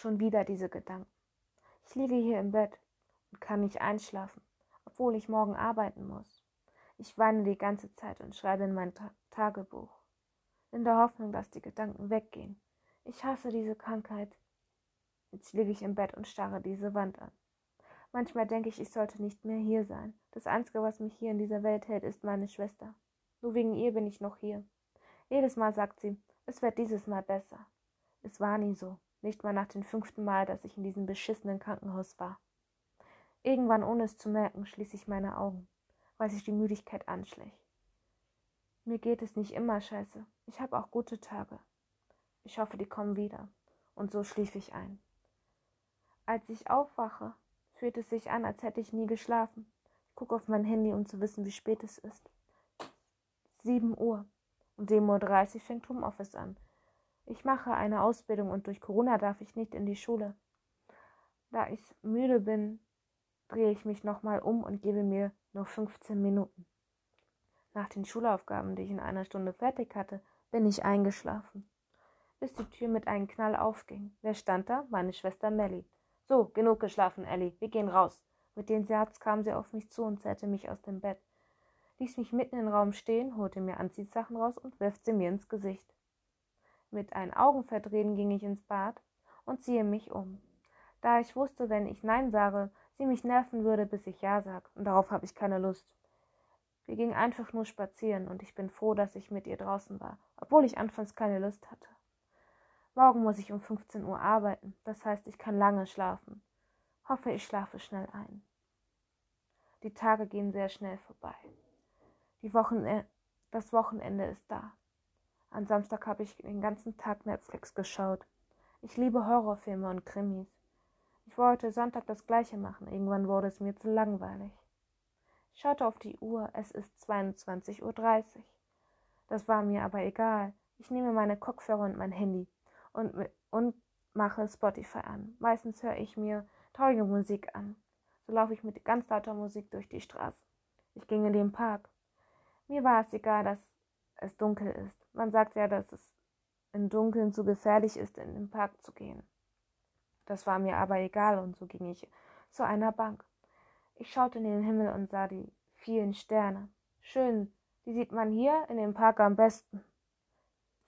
Schon wieder diese Gedanken. Ich liege hier im Bett und kann nicht einschlafen, obwohl ich morgen arbeiten muss. Ich weine die ganze Zeit und schreibe in mein Ta Tagebuch, in der Hoffnung, dass die Gedanken weggehen. Ich hasse diese Krankheit. Jetzt liege ich im Bett und starre diese Wand an. Manchmal denke ich, ich sollte nicht mehr hier sein. Das Einzige, was mich hier in dieser Welt hält, ist meine Schwester. Nur wegen ihr bin ich noch hier. Jedes Mal sagt sie, es wird dieses Mal besser. Es war nie so. Nicht mal nach dem fünften Mal, dass ich in diesem beschissenen Krankenhaus war. Irgendwann, ohne es zu merken, schließe ich meine Augen, weil sich die Müdigkeit anschleicht. Mir geht es nicht immer scheiße. Ich habe auch gute Tage. Ich hoffe, die kommen wieder. Und so schlief ich ein. Als ich aufwache, fühlt es sich an, als hätte ich nie geschlafen. Ich gucke auf mein Handy, um zu wissen, wie spät es ist. Sieben Uhr. Um 7.30 Uhr fängt Homeoffice an. Ich mache eine Ausbildung und durch Corona darf ich nicht in die Schule. Da ich müde bin, drehe ich mich nochmal um und gebe mir nur 15 Minuten. Nach den Schulaufgaben, die ich in einer Stunde fertig hatte, bin ich eingeschlafen, bis die Tür mit einem Knall aufging. Wer stand da? Meine Schwester Melly. So, genug geschlafen, Ellie. Wir gehen raus. Mit dem Satz kam sie auf mich zu und zerrte mich aus dem Bett ließ mich mitten im Raum stehen, holte mir Anziehsachen raus und wirft sie mir ins Gesicht. Mit ein Augenverdrehen ging ich ins Bad und ziehe mich um. Da ich wusste, wenn ich Nein sage, sie mich nerven würde, bis ich Ja sag, und darauf habe ich keine Lust. Wir gingen einfach nur spazieren und ich bin froh, dass ich mit ihr draußen war, obwohl ich anfangs keine Lust hatte. Morgen muss ich um 15 Uhr arbeiten, das heißt, ich kann lange schlafen. Hoffe, ich schlafe schnell ein. Die Tage gehen sehr schnell vorbei. Wochen das Wochenende ist da. Am Samstag habe ich den ganzen Tag Netflix geschaut. Ich liebe Horrorfilme und Krimis. Ich wollte Sonntag das gleiche machen, irgendwann wurde es mir zu langweilig. Ich schaute auf die Uhr, es ist 22.30 Uhr. Das war mir aber egal. Ich nehme meine Kopfhörer und mein Handy und, und mache Spotify an. Meistens höre ich mir traurige Musik an. So laufe ich mit ganz lauter Musik durch die Straße. Ich ging in den Park. Mir war es egal, dass es dunkel ist. Man sagt ja, dass es im Dunkeln zu gefährlich ist, in den Park zu gehen. Das war mir aber egal und so ging ich zu einer Bank. Ich schaute in den Himmel und sah die vielen Sterne. Schön, die sieht man hier in dem Park am besten,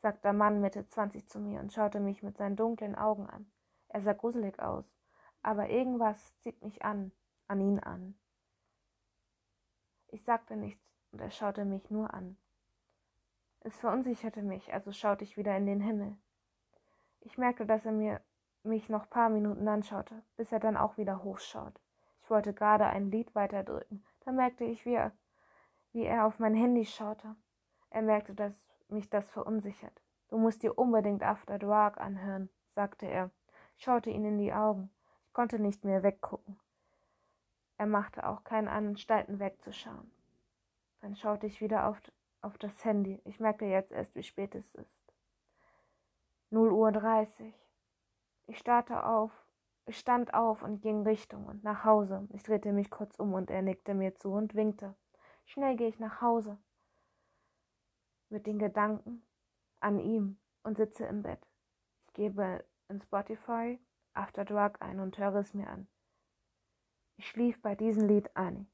sagte der Mann Mitte zwanzig zu mir und schaute mich mit seinen dunklen Augen an. Er sah gruselig aus, aber irgendwas zieht mich an, an ihn an. Ich sagte nichts und er schaute mich nur an. Es verunsicherte mich, also schaute ich wieder in den Himmel. Ich merkte, dass er mir mich noch paar Minuten anschaute, bis er dann auch wieder hochschaut. Ich wollte gerade ein Lied weiterdrücken, da merkte ich, wie er, wie er auf mein Handy schaute. Er merkte, dass mich das verunsichert. Du musst dir unbedingt After Dark anhören, sagte er. Ich schaute ihn in die Augen. Ich konnte nicht mehr weggucken. Er machte auch keinen Anstalten wegzuschauen. Dann schaute ich wieder auf, auf das Handy. Ich merkte jetzt erst, wie spät es ist. 0 Uhr 30. Ich starrte auf, ich stand auf und ging Richtung und nach Hause. Ich drehte mich kurz um und er nickte mir zu und winkte. Schnell gehe ich nach Hause. Mit den Gedanken an ihm und sitze im Bett. Ich gebe in Spotify After Dark ein und höre es mir an. Ich schlief bei diesem Lied ein.